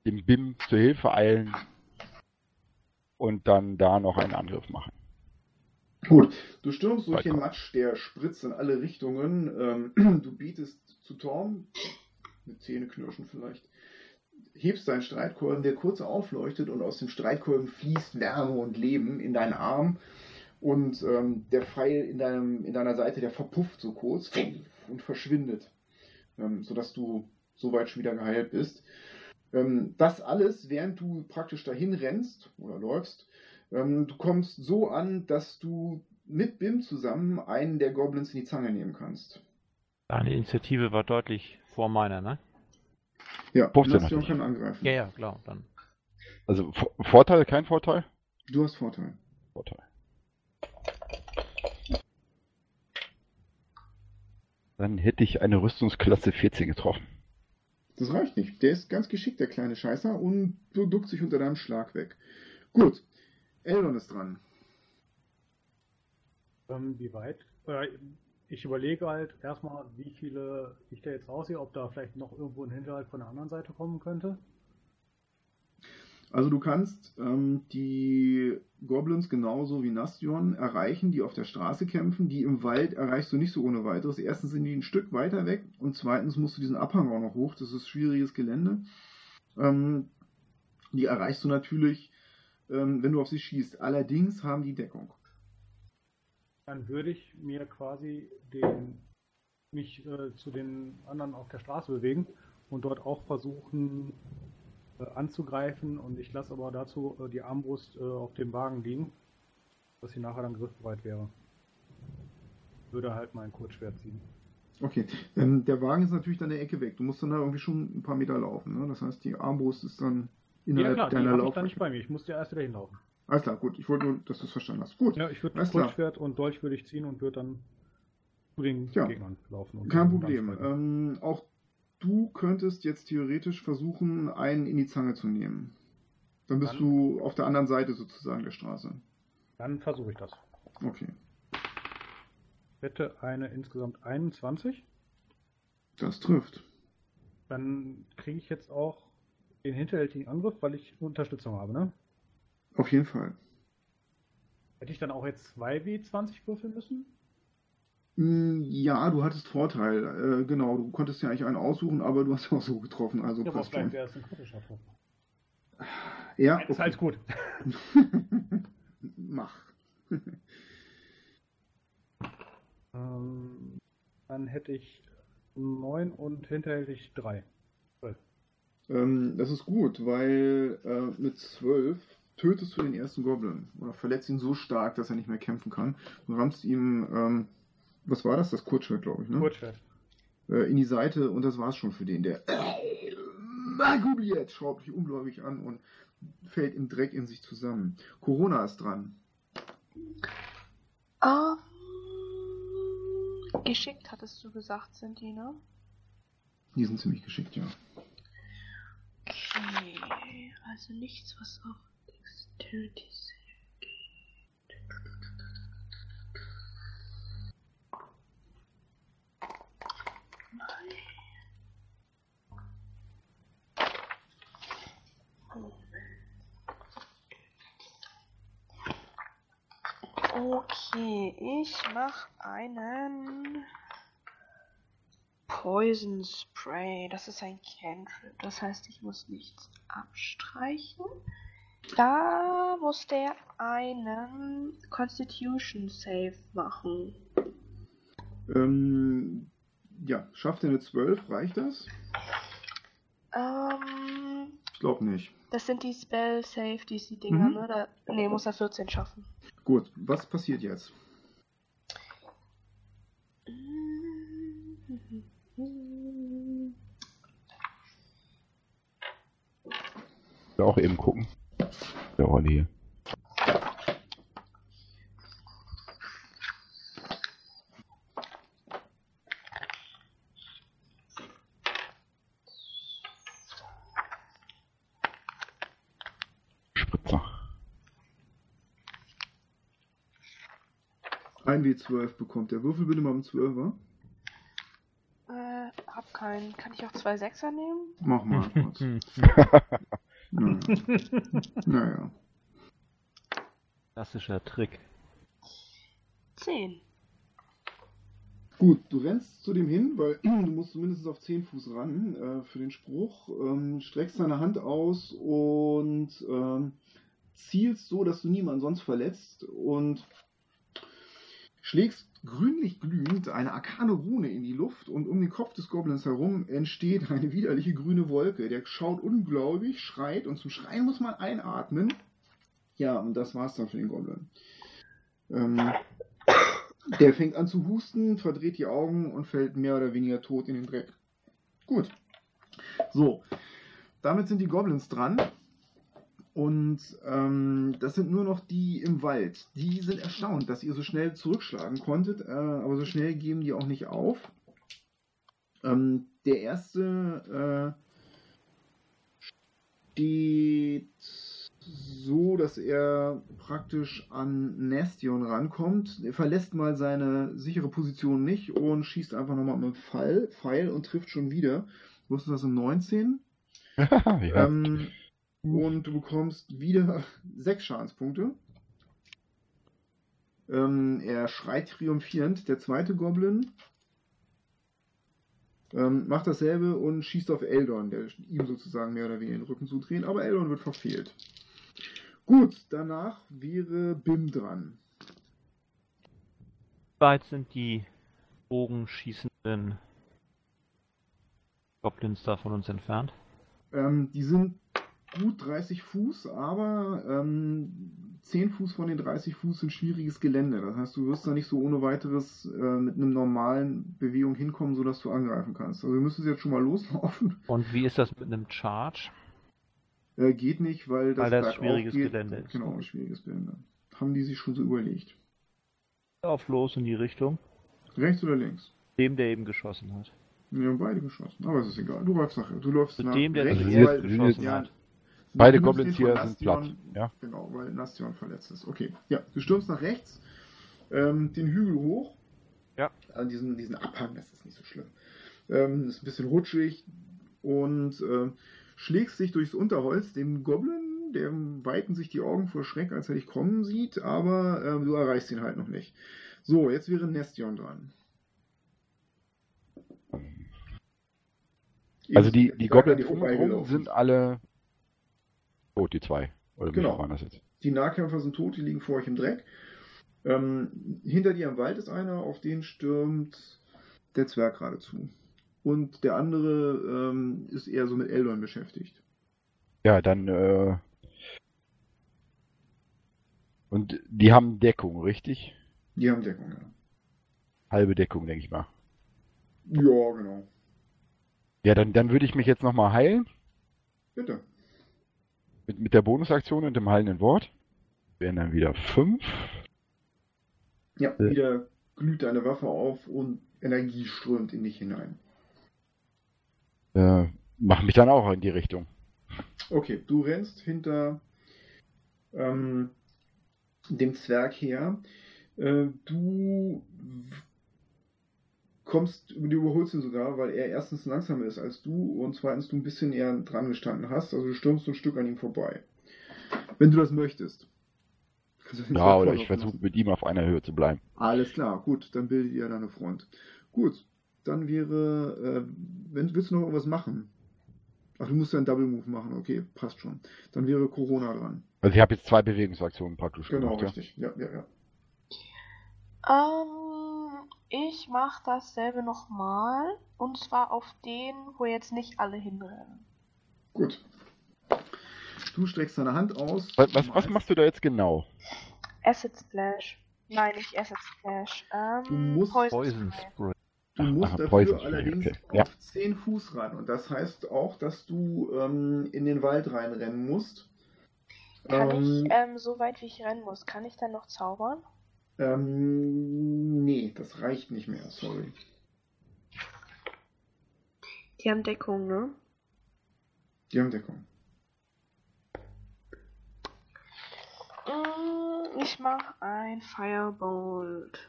Speaker 3: dem BIM zur Hilfe eilen und dann da noch einen Angriff machen.
Speaker 2: Gut, du stürmst durch den Matsch, der spritzt in alle Richtungen. Ähm, du bietest zu Torm, mit Zähneknirschen vielleicht, hebst deinen Streitkolben, der kurz aufleuchtet und aus dem Streitkolben fließt Wärme und Leben in deinen Arm. Und ähm, der Pfeil in, deinem, in deiner Seite, der verpufft so kurz und verschwindet, ähm, sodass du soweit schon wieder geheilt bist. Ähm, das alles, während du praktisch dahin rennst oder läufst, ähm, du kommst so an, dass du mit Bim zusammen einen der Goblins in die Zange nehmen kannst.
Speaker 4: Deine Initiative war deutlich vor meiner, ne?
Speaker 2: Ja,
Speaker 3: 15
Speaker 2: Nation
Speaker 3: hatte ich.
Speaker 2: kann angreifen.
Speaker 4: Ja, ja, klar. Dann.
Speaker 3: Also Vor- Vorteil, kein Vorteil?
Speaker 2: Du hast Vorteil.
Speaker 3: Vorteil. Dann hätte ich eine Rüstungsklasse 14 getroffen.
Speaker 2: Das reicht nicht. Der ist ganz geschickt, der kleine Scheißer, und du duckt sich unter deinem Schlag weg. Gut. Eldon ist dran.
Speaker 5: Ähm, wie weit? Äh, ich überlege halt erstmal, wie viele ich da jetzt aussehe, ob da vielleicht noch irgendwo ein Hinterhalt von der anderen Seite kommen könnte.
Speaker 2: Also du kannst ähm, die Goblins genauso wie Nastion erreichen, die auf der Straße kämpfen. Die im Wald erreichst du nicht so ohne weiteres. Erstens sind die ein Stück weiter weg und zweitens musst du diesen Abhang auch noch hoch. Das ist schwieriges Gelände. Ähm, die erreichst du natürlich, ähm, wenn du auf sie schießt. Allerdings haben die Deckung.
Speaker 5: Dann würde ich mir quasi den, mich äh, zu den anderen auf der Straße bewegen und dort auch versuchen anzugreifen und ich lasse aber dazu äh, die Armbrust äh, auf dem Wagen liegen, dass sie nachher dann griffbereit wäre. Würde halt mein Kurzschwert ziehen.
Speaker 2: Okay, ähm, der Wagen ist natürlich dann eine Ecke weg. Du musst dann da irgendwie schon ein paar Meter laufen. Ne? Das heißt, die Armbrust ist dann
Speaker 5: Ja
Speaker 2: innerhalb
Speaker 5: klar, die
Speaker 2: deiner
Speaker 5: habe ich dann nicht bei mir. Ich musste ja erst wieder hinlaufen.
Speaker 2: Alles klar, gut. Ich wollte nur, dass du es verstanden hast. Gut,
Speaker 5: Ja, ich würde
Speaker 2: klar.
Speaker 5: Kurzschwert und Dolch würde ich ziehen und würde dann zu den
Speaker 2: Ja.
Speaker 5: Gegnern laufen.
Speaker 2: Kein Problem. Ähm, auch du könntest jetzt theoretisch versuchen, einen in die Zange zu nehmen. Dann bist
Speaker 5: Dann-
Speaker 2: du auf der anderen Seite sozusagen der Straße.
Speaker 5: Dann versuche ich das.
Speaker 2: Okay,
Speaker 5: Ich hätte eine insgesamt 21.
Speaker 2: das trifft.
Speaker 5: Dann kriege ich jetzt auch den hinterhältigen Angriff, weil ich Unterstützung habe, ne?
Speaker 2: Auf jeden Fall.
Speaker 5: Hätte ich dann auch jetzt 2 W20 würfeln müssen?
Speaker 2: Mm, Ja, du hattest Vorteil. Äh, genau, du konntest ja eigentlich einen aussuchen, aber du hast ja auch so getroffen. Also
Speaker 5: Ja, aber
Speaker 2: passt
Speaker 5: vielleicht
Speaker 2: schon.
Speaker 5: wäre es ein kritischer Trupp.
Speaker 2: Ja,
Speaker 5: Ist alles gut.
Speaker 2: Mach.
Speaker 5: Ähm, dann hätte ich 9 und hinterhältig 3.
Speaker 2: Ähm, das ist gut, weil äh, mit 12 tötest du den ersten Goblin oder verletzt ihn so stark, dass er nicht mehr kämpfen kann. Du rammst ihm, ähm, was war das? Das Kurzschwert, glaube ich, ne?
Speaker 5: Kurzschwert.
Speaker 2: Äh, in die Seite und das war's schon für den. Der Maguliet schraubt dich ungläubig an und fällt im Dreck in sich zusammen. Corona ist dran.
Speaker 6: Ähm, geschickt hattest du gesagt, sind die, ne?
Speaker 2: Die sind ziemlich geschickt, ja.
Speaker 6: Okay, also nichts, was auf Dexterity Okay, ich mach einen Poison Spray. Das ist ein Cantrip. Das heißt, ich muss nichts abstreichen. Da muss der einen Constitution Save machen.
Speaker 2: Ähm, ja, schafft er eine 12? Reicht das?
Speaker 6: Ähm,
Speaker 2: Ich glaube nicht.
Speaker 6: das sind die Spell Save, die die Dinger,
Speaker 2: Mhm.
Speaker 6: ne? Da, ne, muss er 14 schaffen.
Speaker 2: Gut, was passiert jetzt?
Speaker 3: Auch eben gucken. Der Olli hier.
Speaker 2: Ein W12 bekommt der. Würfel bitte mal um 12er.
Speaker 6: Äh, hab keinen. Kann ich auch zwei Sechser nehmen?
Speaker 2: Mach mal kurz. naja. naja.
Speaker 4: Klassischer Trick.
Speaker 6: Zehn.
Speaker 2: Gut, du rennst zu dem hin, weil du musst zumindest auf 10 Fuß ran äh, für den Spruch, ähm, streckst deine Hand aus und ähm, zielst so, dass du niemanden sonst verletzt und schlägst grünlich glühend eine arkane Rune in die Luft und um den Kopf des Goblins herum entsteht eine widerliche grüne Wolke. Der schaut ungläubig, schreit und zum Schreien muss man einatmen. Ja, und das war's dann für den Goblin. Ähm, der fängt an zu husten, verdreht die Augen und fällt mehr oder weniger tot in den Dreck. Gut. So, damit sind die Goblins dran. Und ähm, das sind nur noch die im Wald. Die sind erstaunt, dass ihr so schnell zurückschlagen konntet, äh, aber so schnell geben die auch nicht auf. Ähm, der erste äh, steht so, dass er praktisch an Nastion rankommt. Er verlässt mal seine sichere Position nicht und schießt einfach nochmal mit dem Pfeil, Pfeil und trifft schon wieder. Du hast das in 19.
Speaker 3: ja.
Speaker 2: Ähm, und du bekommst wieder sechs Schadenspunkte. Ähm, er schreit triumphierend. Der zweite Goblin ähm, macht dasselbe und schießt auf Eldon, der ihm sozusagen mehr oder weniger den Rücken zudreht, aber Eldon wird verfehlt. Gut, danach wäre Bim dran.
Speaker 4: Weit sind die bogenschießenden Goblins da von uns entfernt?
Speaker 2: Ähm, die sind gut 30 Fuß, aber ähm, 10 Fuß von den 30 Fuß sind schwieriges Gelände. Das heißt, du wirst da nicht so ohne weiteres äh, mit einem normalen Bewegung hinkommen, sodass du angreifen kannst. Also wir müssen jetzt schon mal loslaufen.
Speaker 4: Und wie ist das mit einem Charge?
Speaker 2: Äh, geht nicht, weil das,
Speaker 4: Weil das schwieriges
Speaker 2: geht.
Speaker 4: Gelände ist.
Speaker 2: Genau, schwieriges Gelände. Haben die sich schon so überlegt.
Speaker 4: Auf los in die Richtung.
Speaker 2: Rechts oder links?
Speaker 4: Dem, der eben geschossen hat.
Speaker 2: Wir haben beide geschossen, aber es ist egal. Du läufst nachher. Du läufst
Speaker 4: Zu
Speaker 2: nach
Speaker 4: dem, der
Speaker 2: rechts,
Speaker 3: Also
Speaker 2: weil,
Speaker 3: wir
Speaker 4: geschossen
Speaker 2: ja,
Speaker 4: hat.
Speaker 3: Beide Goblins hier sind platt. Ja.
Speaker 2: Genau, weil Nastion verletzt ist. Okay, ja, du stürmst nach rechts, ähm, den Hügel hoch.
Speaker 4: Ja.
Speaker 2: An diesen, diesen Abhang, das ist nicht so schlimm. Ähm, ist ein bisschen rutschig und äh, schlägst dich durchs Unterholz. Dem Goblin, der weiten sich die Augen vor Schreck, als er dich kommen sieht, aber ähm, du erreichst ihn halt noch nicht. So, jetzt wäre Nestion dran.
Speaker 3: Also die, die Goblins um sind alle tot, die zwei. Oder
Speaker 2: Genau.
Speaker 3: waren das jetzt?
Speaker 2: Die Nahkämpfer sind tot, die liegen vor euch im Dreck. Ähm, hinter dir im Wald ist einer, auf den stürmt der Zwerg geradezu. Und der andere ähm, ist eher so mit Eldon beschäftigt.
Speaker 3: Ja, dann äh, und die haben Deckung, richtig?
Speaker 2: Die haben Deckung, ja.
Speaker 3: Halbe Deckung, denke ich mal.
Speaker 2: Ja, genau.
Speaker 3: Ja, dann, dann würde ich mich jetzt nochmal heilen.
Speaker 2: Bitte.
Speaker 3: Mit, mit der Bonusaktion und dem heilenden Wort. Wären dann wieder fünf.
Speaker 2: Ja,
Speaker 3: Äh.
Speaker 2: wieder glüht deine Waffe auf und Energie strömt in dich hinein.
Speaker 3: Äh, mach mich dann auch in die Richtung.
Speaker 2: Okay, du rennst hinter ähm, dem Zwerg her. Äh, du kommst, du überholst ihn sogar, weil er erstens langsamer ist als du und zweitens du ein bisschen eher dran gestanden hast. Also du stürmst so ein Stück an ihm vorbei. Wenn du das möchtest. Den
Speaker 3: Ja, oder ich versuche mit ihm auf einer Höhe zu bleiben.
Speaker 2: alles klar, gut, dann bildet ihr da eine Front. Gut, dann wäre, äh, wenn, willst du noch irgendwas machen? Ach, du musst ja einen Double Move machen, okay, passt schon. Dann wäre Corona dran.
Speaker 3: Also ich habe jetzt zwei Bewegungsaktionen praktisch
Speaker 2: Genau,
Speaker 3: gemacht. Ja?
Speaker 2: richtig. Ja, ja, ja.
Speaker 6: Ähm, ich mach dasselbe nochmal. Und zwar auf den, wo jetzt nicht alle hinrennen.
Speaker 2: Gut. Du streckst deine Hand aus.
Speaker 3: Was, was, was machst du da jetzt genau?
Speaker 6: Acid Splash. Nein, nicht Acid Splash. Ähm,
Speaker 2: Du musst
Speaker 4: Poison
Speaker 6: Spray.
Speaker 4: Spray.
Speaker 2: Du musst
Speaker 3: Ach,
Speaker 2: dafür
Speaker 3: Poison
Speaker 2: allerdings
Speaker 3: okay. Ja.
Speaker 2: auf 10 Fuß ran. Und das heißt auch, dass du ähm, in den Wald reinrennen musst.
Speaker 6: Kann
Speaker 2: ähm,
Speaker 6: ich, ähm, so weit wie ich rennen muss, kann ich dann noch zaubern?
Speaker 2: Ähm, nee, das reicht nicht mehr, sorry.
Speaker 6: Die haben Deckung, ne?
Speaker 2: Die haben Deckung.
Speaker 6: Mm, ich mach ein Firebolt.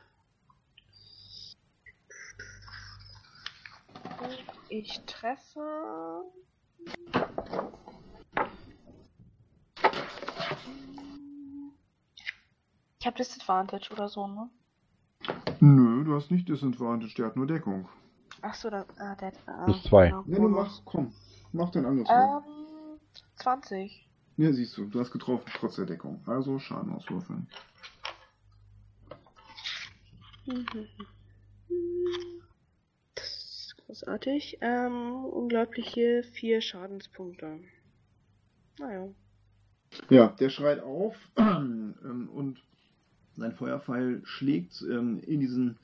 Speaker 6: Ich treffe. Ich habe Disadvantage oder so, ne?
Speaker 2: Nö, du hast nicht Disadvantage, der hat nur Deckung.
Speaker 6: Ach so, dann. Ah, der. Ah,
Speaker 3: Plus zwei.
Speaker 6: genau,
Speaker 2: Ja, du
Speaker 6: Bonus.
Speaker 2: mach, komm, mach dein anderes. Wurf.
Speaker 6: Ähm, 20.
Speaker 2: Ja, siehst du, du hast getroffen, trotz der Deckung. Also Schaden auswürfeln.
Speaker 6: Das ist großartig. Ähm, unglaubliche vier Schadenspunkte. Naja.
Speaker 2: Ja, der schreit auf ähm, und sein Feuerpfeil schlägt ähm, in, diesen,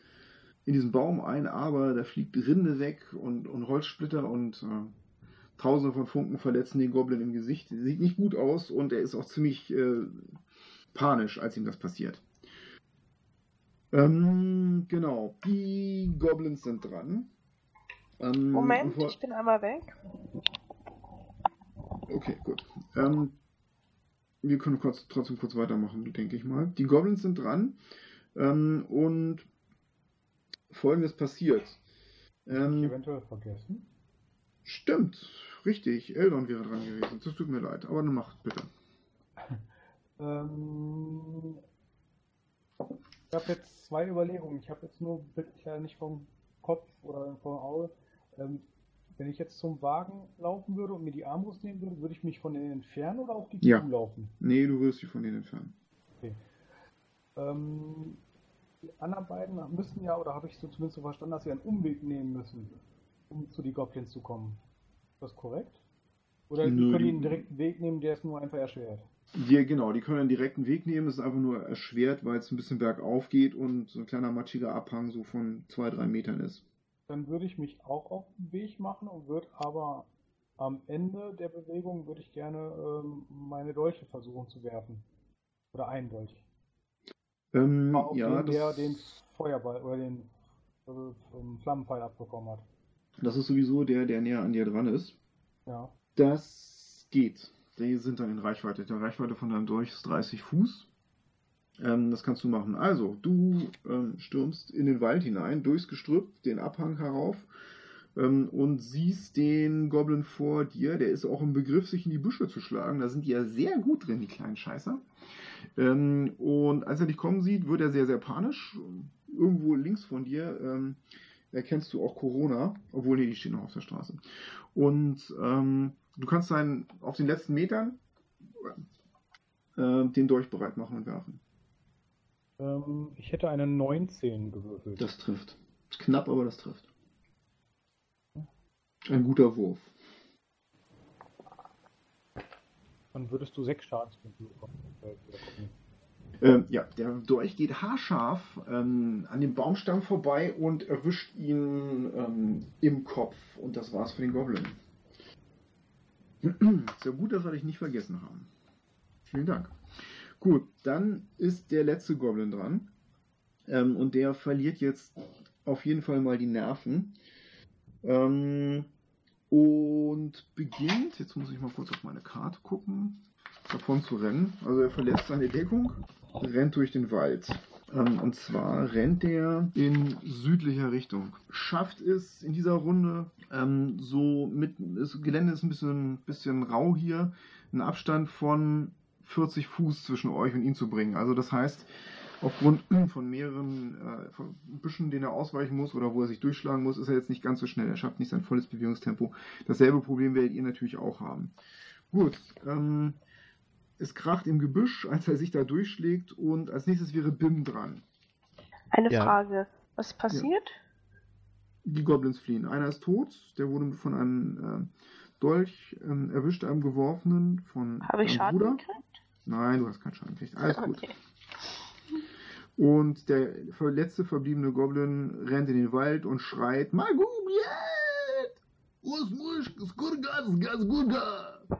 Speaker 2: in diesen Baum ein, aber da fliegt Rinde weg und, und Holzsplitter und äh, tausende von Funken verletzen den Goblin im Gesicht. Sieht nicht gut aus und er ist auch ziemlich äh, panisch, als ihm das passiert. Ähm, genau, die Goblins sind dran. Ähm,
Speaker 6: Moment, ich bin einmal weg.
Speaker 2: Okay, gut. Ähm, wir können kurz, trotzdem kurz weitermachen, denke ich mal. Die Goblins sind dran ähm, und folgendes passiert.
Speaker 5: Ich
Speaker 2: Ähm,
Speaker 5: eventuell vergessen.
Speaker 2: stimmt, richtig, Eldon wäre dran gewesen. Das tut mir leid, aber dann macht bitte.
Speaker 5: Ähm, ich habe jetzt zwei Überlegungen. Ich habe jetzt nur leider nicht vom Kopf oder vom Auge. Ähm, wenn ich jetzt zum Wagen laufen würde und mir die Armbrust nehmen würde, würde ich mich von denen entfernen oder auf die
Speaker 2: Ja.
Speaker 5: zulaufen?
Speaker 2: Nee, du wirst dich von denen entfernen.
Speaker 5: Ähm, die anderen beiden müssen ja, oder habe ich so zumindest so verstanden, dass sie einen Umweg nehmen müssen, um zu die Goblins zu kommen. Ist das korrekt? Oder
Speaker 2: Nö,
Speaker 5: können die einen direkten Weg nehmen, der ist nur einfach erschwert?
Speaker 2: Die, genau, die können einen direkten Weg nehmen. Ist einfach nur erschwert, weil es ein bisschen bergauf geht und so ein kleiner matschiger Abhang so von zwei, drei Metern ist.
Speaker 5: Dann würde ich mich auch auf den Weg machen und würde aber am Ende der Bewegung würde ich gerne ähm, meine Dolche versuchen zu werfen. Oder einen Dolch.
Speaker 2: Ähm,
Speaker 5: Auf
Speaker 2: ja,
Speaker 5: den, der den Feuerball oder den äh, Flammenpfeil abbekommen hat.
Speaker 2: das ist sowieso der, der näher an dir dran ist.
Speaker 5: Ja.
Speaker 2: Das geht. Die sind dann in Reichweite. Die Reichweite von deinem Dolch ist 30 Fuß. Ähm, das kannst du machen. Also, du ähm, stürmst in den Wald hinein, durchs Gestrüpp, den Abhang herauf ähm, und siehst den Goblin vor dir. Der ist auch im Begriff, sich in die Büsche zu schlagen. Da sind die ja sehr gut drin, die kleinen Scheißer. Ähm, und als er dich kommen sieht, wird er sehr, sehr panisch. Irgendwo links von dir ähm, erkennst du auch Corona, obwohl nee, die stehen noch auf der Straße. Und ähm, du kannst dann auf den letzten Metern äh, den Dolch bereit machen und werfen.
Speaker 5: Ähm, ich hätte eine 19 gewürfelt.
Speaker 2: Das trifft. Knapp, aber das trifft. Ein guter Wurf.
Speaker 5: Dann würdest du sechs Schadenspunkte bekommen. Äh.
Speaker 2: Ähm, ja, der Dolch geht haarscharf ähm, an dem Baumstamm vorbei und erwischt ihn ähm, im Kopf. Und das war's für den Goblin. Ja gut, dass wir dich nicht vergessen haben. Vielen Dank. Gut, dann ist der letzte Goblin dran. Ähm, und der verliert jetzt auf jeden Fall mal die Nerven. Ähm, und beginnt, jetzt muss ich mal kurz auf meine Karte gucken, davon zu rennen. Also er verlässt seine Deckung, rennt durch den Wald. Ähm, und zwar rennt er in südlicher Richtung. Schafft es in dieser Runde ähm, so mit, das Gelände ist ein bisschen, bisschen rau hier, einen Abstand von 40 Fuß zwischen euch und ihn zu bringen. Also das heißt, aufgrund von mehreren äh, von Büschen, denen er ausweichen muss oder wo er sich durchschlagen muss, ist er jetzt nicht ganz so schnell. Er schafft nicht sein volles Bewegungstempo. Dasselbe Problem werdet ihr natürlich auch haben. Gut, ähm, es kracht im Gebüsch, als er sich da durchschlägt und als nächstes wäre Bim dran.
Speaker 6: Eine
Speaker 4: Ja.
Speaker 6: Frage. Was passiert?
Speaker 2: Die Goblins fliehen. Einer ist tot, der wurde von einem äh, Dolch ähm, erwischt, einem geworfenen von
Speaker 6: Habe ich Schaden
Speaker 2: Bruder.
Speaker 6: gekriegt?
Speaker 2: Nein, du hast keinen Schaden gekriegt. Alles gut.
Speaker 6: Okay.
Speaker 2: Und der letzte verbliebene Goblin rennt in den Wald und schreit Magubiet!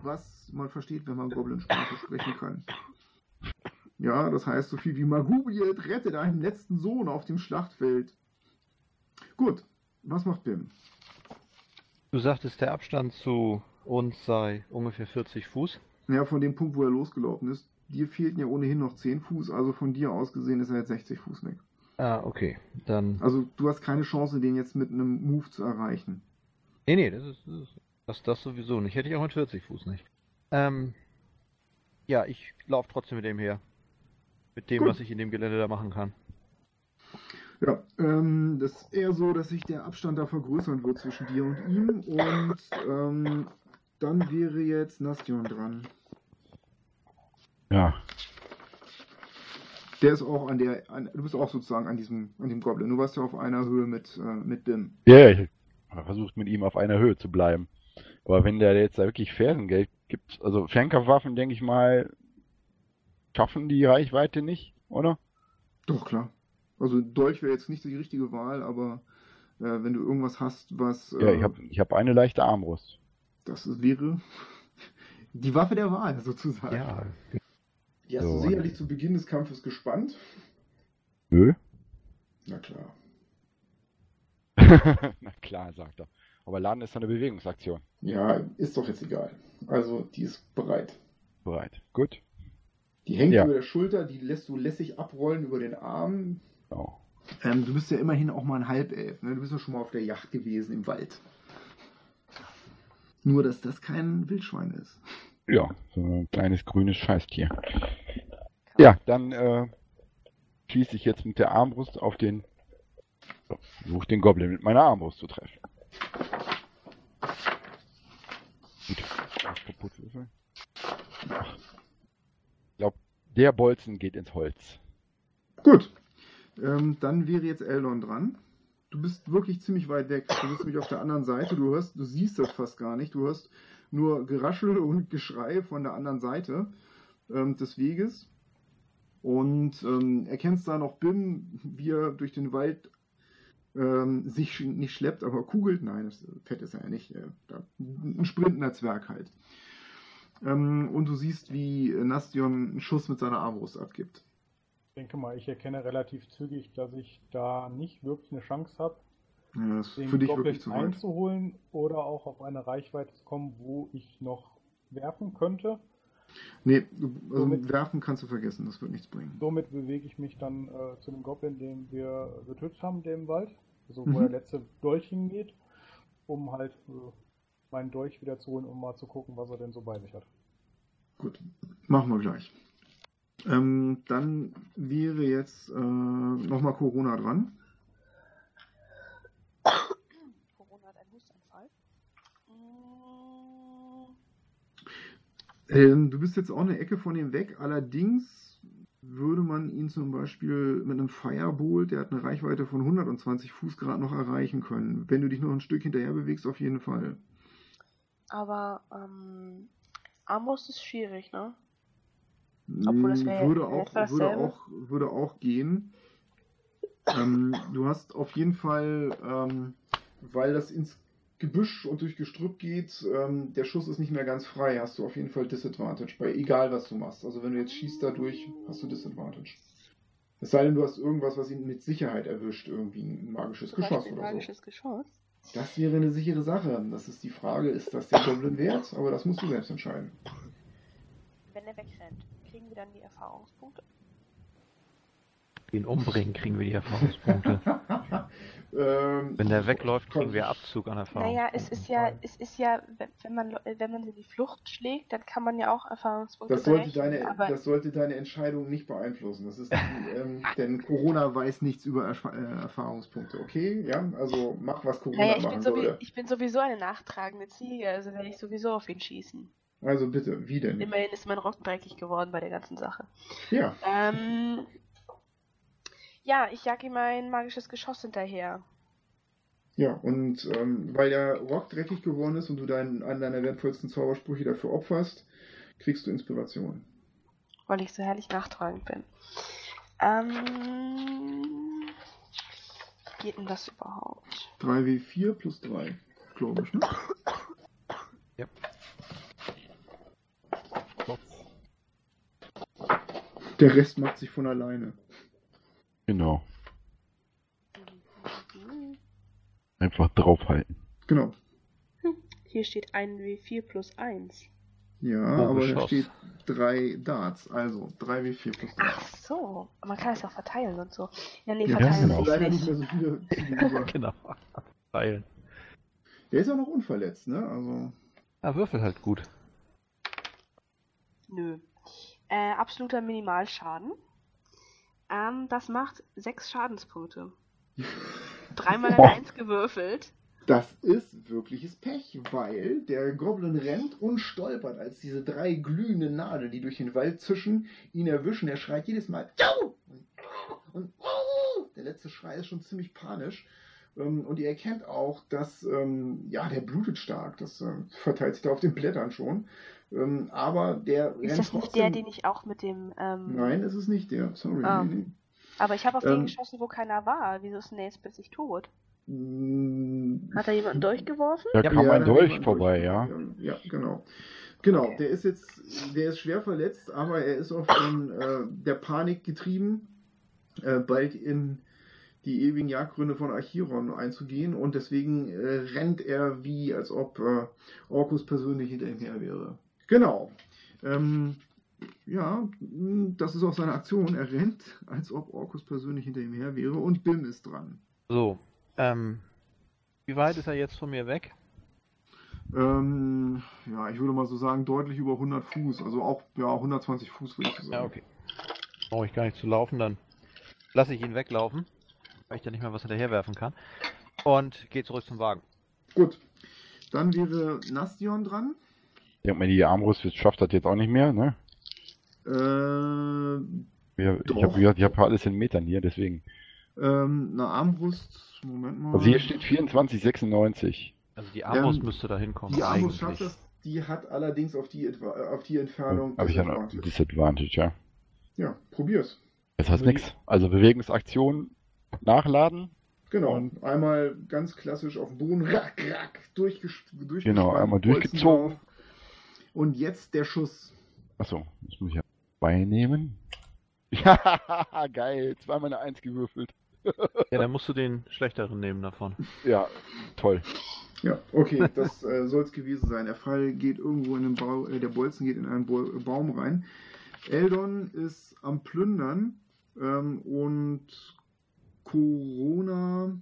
Speaker 2: Was man versteht, wenn man Goblinsprache sprechen kann. Ja, das heißt so viel wie Magubiet, rette deinen letzten Sohn auf dem Schlachtfeld. Gut, was macht Bim?
Speaker 4: Du sagtest, der Abstand zu uns sei ungefähr 40 Fuß.
Speaker 2: Ja, von dem Punkt, wo er losgelaufen ist, dir fehlten ja ohnehin noch 10 Fuß, also von dir aus gesehen ist er jetzt 60 Fuß weg.
Speaker 4: Ah, okay. Dann
Speaker 2: Also du hast keine Chance, den jetzt mit einem Move zu erreichen.
Speaker 4: Nee, nee, das ist, das, ist, das, das sowieso nicht. Hätte ich auch mit 40 Fuß nicht. Ähm, ja, ich laufe trotzdem mit dem her. Mit dem,
Speaker 2: Gut.
Speaker 4: was ich in dem Gelände da machen kann.
Speaker 2: Ja, ähm, das ist eher so, dass sich der Abstand da vergrößern wird zwischen dir und ihm. Und ähm, dann wäre jetzt Nastion dran.
Speaker 3: Ja,
Speaker 2: Der ist auch an der, an, du bist auch sozusagen an diesem, an dem Goblin. Du warst ja auf einer Höhe mit, äh, mit Bim.
Speaker 3: Ja, ich habe versucht mit ihm auf einer Höhe zu bleiben. Aber wenn der jetzt da wirklich Ferngeld gibt, also Fernkampfwaffen, denke ich mal, schaffen die Reichweite nicht, oder?
Speaker 2: Doch, klar. Also Dolch wäre jetzt nicht die richtige Wahl, aber äh, wenn du irgendwas hast, was
Speaker 3: Ja,
Speaker 2: äh,
Speaker 3: ich habe ich hab eine leichte Armbrust.
Speaker 2: das ist- wäre die Waffe der Wahl sozusagen.
Speaker 4: Ja,
Speaker 2: Die hast du
Speaker 3: So.
Speaker 2: sicherlich zu Beginn des Kampfes gespannt.
Speaker 3: Nö.
Speaker 2: Na klar.
Speaker 3: Na klar, sagt er. Aber Laden ist eine Bewegungsaktion.
Speaker 2: Ja, ist doch jetzt egal. Also, die ist bereit.
Speaker 3: Bereit. Gut.
Speaker 2: Die hängt
Speaker 3: Ja.
Speaker 2: über der Schulter, die lässt du lässig abrollen über den Arm.
Speaker 3: Genau.
Speaker 2: Ähm, du bist ja immerhin auch mal ein Halbelf. Ne? Du bist ja schon mal auf der Yacht gewesen im Wald. Nur, dass das kein Wildschwein ist.
Speaker 3: Ja, so ein kleines grünes Scheißtier. Ja, dann äh, schieße ich jetzt mit der Armbrust auf den. So, versuche den Goblin mit meiner Armbrust zu treffen. Gut. Alles kaputt würfeln. Ach. Ich glaube, der Bolzen geht ins Holz.
Speaker 2: Gut. Ähm, dann wäre jetzt Eldon dran. Du bist wirklich ziemlich weit weg. Du bist nämlich auf der anderen Seite. Du hörst, du siehst das fast gar nicht. Du hörst nur Geraschel und Geschrei von der anderen Seite ähm, des Weges. Und ähm, erkennst da noch Bim, wie er durch den Wald ähm, sich nicht schleppt, aber kugelt. Nein, das fett ist er ja nicht. Äh, da- ein sprintender Zwerg halt. Ähm, und du siehst, wie Nastion einen Schuss mit seiner Armbrust abgibt.
Speaker 5: Ich denke mal, ich erkenne relativ zügig, dass ich da nicht wirklich eine Chance habe,
Speaker 2: Ja,
Speaker 5: den Goblin einzuholen oder auch auf eine Reichweite zu kommen, wo ich noch werfen könnte.
Speaker 2: Nee, also
Speaker 5: Somit-
Speaker 2: werfen kannst du vergessen, das wird nichts bringen.
Speaker 5: Somit bewege ich mich dann äh, zu dem Goblin, den wir getötet haben, der im Wald, also wo
Speaker 2: Mhm.
Speaker 5: der letzte Dolch hingeht, um halt äh, meinen Dolch wieder zu holen, um mal zu gucken, was er denn so bei sich hat.
Speaker 2: Gut, machen wir gleich. Ähm, dann wäre jetzt äh, nochmal Corona dran.
Speaker 6: Corona hat einen Hustanfall.
Speaker 2: Ähm, du bist jetzt auch eine Ecke von ihm weg, allerdings würde man ihn zum Beispiel mit einem Firebolt, der hat eine Reichweite von 120 Fuß gerade noch erreichen können. Wenn du dich noch ein Stück hinterher bewegst, auf jeden Fall.
Speaker 6: Aber ähm, Armbrust ist schwierig, ne? Obwohl, das wäre ja
Speaker 2: würde, auch, würde, auch, würde auch gehen. Ähm, du hast auf jeden Fall, ähm, weil das ins Gebüsch und durch Gestrüpp geht, ähm, der Schuss ist nicht mehr ganz frei, hast du auf jeden Fall Disadvantage, bei egal was du machst. Also wenn du jetzt schießt dadurch, hast du Disadvantage. Es sei denn, du hast irgendwas, was ihn mit Sicherheit erwischt, irgendwie ein magisches
Speaker 6: Zum
Speaker 2: Geschoss
Speaker 6: Beispiel
Speaker 2: oder
Speaker 6: magisches Geschoss.
Speaker 2: so. Das wäre eine sichere Sache. Das ist die Frage, ist das der Goblin wert? Aber das musst du selbst entscheiden.
Speaker 6: Wenn er wegrennt, dann die Erfahrungspunkte.
Speaker 4: Den umbringen kriegen wir die Erfahrungspunkte.
Speaker 2: ähm,
Speaker 4: Wenn der wegläuft, kriegen wir Abzug an Erfahrung.
Speaker 6: Naja, es ist ja, es ist ja, wenn- man wenn man in die Flucht schlägt, dann kann man ja auch Erfahrungspunkte
Speaker 2: Das sollte, deine,
Speaker 6: aber
Speaker 2: das sollte deine Entscheidung nicht beeinflussen. Das ist, ähm, denn Corona weiß nichts über Erfa äh, Erfahrungspunkte, okay? Ja, also mach, was Corona
Speaker 6: naja, ich
Speaker 2: machen
Speaker 6: bin, sowie,
Speaker 2: würde.
Speaker 6: ich bin sowieso eine nachtragende Ziege, also werde ich sowieso auf ihn schießen.
Speaker 2: Also bitte, wie denn?
Speaker 6: Immerhin ist mein Rock dreckig geworden bei der ganzen Sache.
Speaker 2: Ja,
Speaker 6: Ähm, ja, ich jag ihm ein magisches Geschoss hinterher.
Speaker 2: ja, und ähm, weil der Rock dreckig geworden ist und du deinen, einen deiner wertvollsten Zaubersprüche dafür opferst, kriegst du Inspiration.
Speaker 6: weil ich so herrlich nachtragend bin. Ähm, geht denn das überhaupt?
Speaker 2: 3W4 plus 3, glaube ich, ne? Der Rest macht sich von alleine.
Speaker 3: Genau. Einfach draufhalten.
Speaker 2: Genau.
Speaker 6: Hier steht 1W4 plus 1.
Speaker 2: Ja,
Speaker 4: Oh,
Speaker 2: aber da steht 3 Darts, also 3W4 plus 3.
Speaker 6: Ach so, man kann es auch verteilen und so. Ja, nee,
Speaker 2: Ja,
Speaker 6: verteilen
Speaker 3: genau.
Speaker 6: ich
Speaker 2: leider
Speaker 6: nicht.
Speaker 2: so viele
Speaker 4: genau. Teilen.
Speaker 2: Der ist ja noch unverletzt, ne? Also.
Speaker 4: Er würfelt halt gut.
Speaker 6: Nö. Äh, absoluter Minimalschaden. Ähm, das macht sechs Schadenspunkte. Dreimal eine Eins gewürfelt.
Speaker 2: Das ist wirkliches Pech, weil der Goblin rennt und stolpert, als diese drei glühenden Nadeln, die durch den Wald zischen, ihn erwischen. Er schreit jedes Mal. "Jau!" Und, und der letzte Schrei ist schon ziemlich panisch. Ähm, Und ihr erkennt auch, dass, ähm, ja, der blutet stark. Das äh, verteilt sich da auf den Blättern schon. Ähm, aber der
Speaker 6: Ist
Speaker 2: rennt
Speaker 6: das nicht der,
Speaker 2: trotzdem-
Speaker 6: den ich auch mit dem. Ähm,
Speaker 2: Nein, es ist nicht der. Sorry.
Speaker 6: Ah.
Speaker 2: Nee, nee.
Speaker 6: Aber ich habe auf
Speaker 2: Ähm,
Speaker 6: den geschossen, wo keiner war. Wieso ist denn der jetzt plötzlich tot?
Speaker 2: Mm,
Speaker 6: Hat da jemanden durchgeworfen?
Speaker 3: Da
Speaker 4: Ja,
Speaker 3: kam
Speaker 2: Ja,
Speaker 3: ein Dolch
Speaker 2: jemand
Speaker 3: vorbei,
Speaker 2: durch-
Speaker 3: ja.
Speaker 2: Ja, genau. Genau,
Speaker 6: Okay.
Speaker 2: der ist jetzt, der ist schwer verletzt, aber er ist auch von äh, der Panik getrieben, äh, bald in die ewigen Jagdgründe von Achiron einzugehen und deswegen äh, rennt er wie, als ob äh, Orkus persönlich hinter ihm her wäre. Genau. Ähm, ja, das ist auch seine Aktion. Er rennt, als ob Orkus persönlich hinter ihm her wäre und Bim ist dran.
Speaker 4: So, ähm, wie weit ist er jetzt von mir weg?
Speaker 2: Ähm, ja, ich würde mal so sagen, deutlich über 100 Fuß. Also auch, ja, 120 Fuß würde ich sagen.
Speaker 4: Ja, okay. Brauche ich gar nicht zu laufen, dann lasse ich ihn weglaufen, weil ich da nicht mehr was hinterherwerfen kann. Und gehe zurück zum Wagen.
Speaker 2: Gut. Dann wäre Nastion dran.
Speaker 3: Ich denke mal, die Armbrust schafft das jetzt auch nicht mehr, ne?
Speaker 2: Äh,
Speaker 3: Ja, ich habe ich hab alles in Metern hier, deswegen.
Speaker 2: ähm, eine Armbrust. Moment mal.
Speaker 3: Also hier steht 24,96.
Speaker 4: Also die Armbrust
Speaker 2: Ähm,
Speaker 4: müsste da hinkommen.
Speaker 2: Die Armbrust schafft das. Die hat allerdings auf die, Etwa- auf die Entfernung.
Speaker 3: Habe ich ja noch
Speaker 2: Disadvantage.
Speaker 3: Disadvantage, ja.
Speaker 2: Ja, probier's.
Speaker 3: Das heißt nichts. Also Bewegungsaktion nachladen.
Speaker 2: Genau.
Speaker 3: Und-
Speaker 2: einmal ganz klassisch auf den Boden. Rack, rack. Durchges durchgespannt,
Speaker 3: Genau, einmal durchgezogen.
Speaker 2: drauf. Und jetzt der Schuss.
Speaker 3: Achso, das muss ich ja beinehmen. Ja, geil. Zweimal eine Eins gewürfelt.
Speaker 4: Ja, dann musst du den schlechteren nehmen davon.
Speaker 3: Ja, toll.
Speaker 2: Ja, okay, das äh, soll es gewesen sein. Der Fall geht irgendwo in den Bau, äh, der Bolzen geht in einen Bo Baum rein. Eldon ist am Plündern ähm, und Corona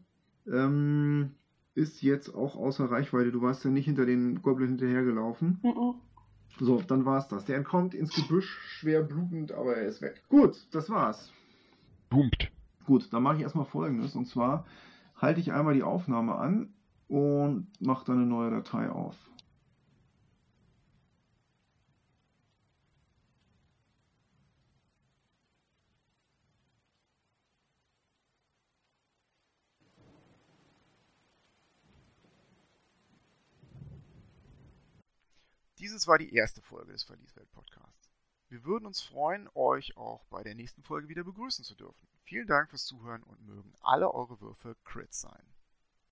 Speaker 2: ähm, ist jetzt auch außer Reichweite. Du warst ja nicht hinter den Goblin hinterhergelaufen.
Speaker 6: Mhm.
Speaker 2: So, dann war's das. Der entkommt ins Gebüsch, schwer blutend, aber er ist weg. Gut, das war's.
Speaker 3: Boomt.
Speaker 2: Gut, dann mache ich erstmal folgendes. Und zwar halte ich einmal die Aufnahme an und mache dann eine neue Datei auf.
Speaker 1: War die erste Folge des Verlieswelt Podcasts. Wir würden uns freuen, euch auch bei der nächsten Folge wieder begrüßen zu dürfen. Vielen Dank fürs Zuhören und mögen alle eure Würfe Crits sein.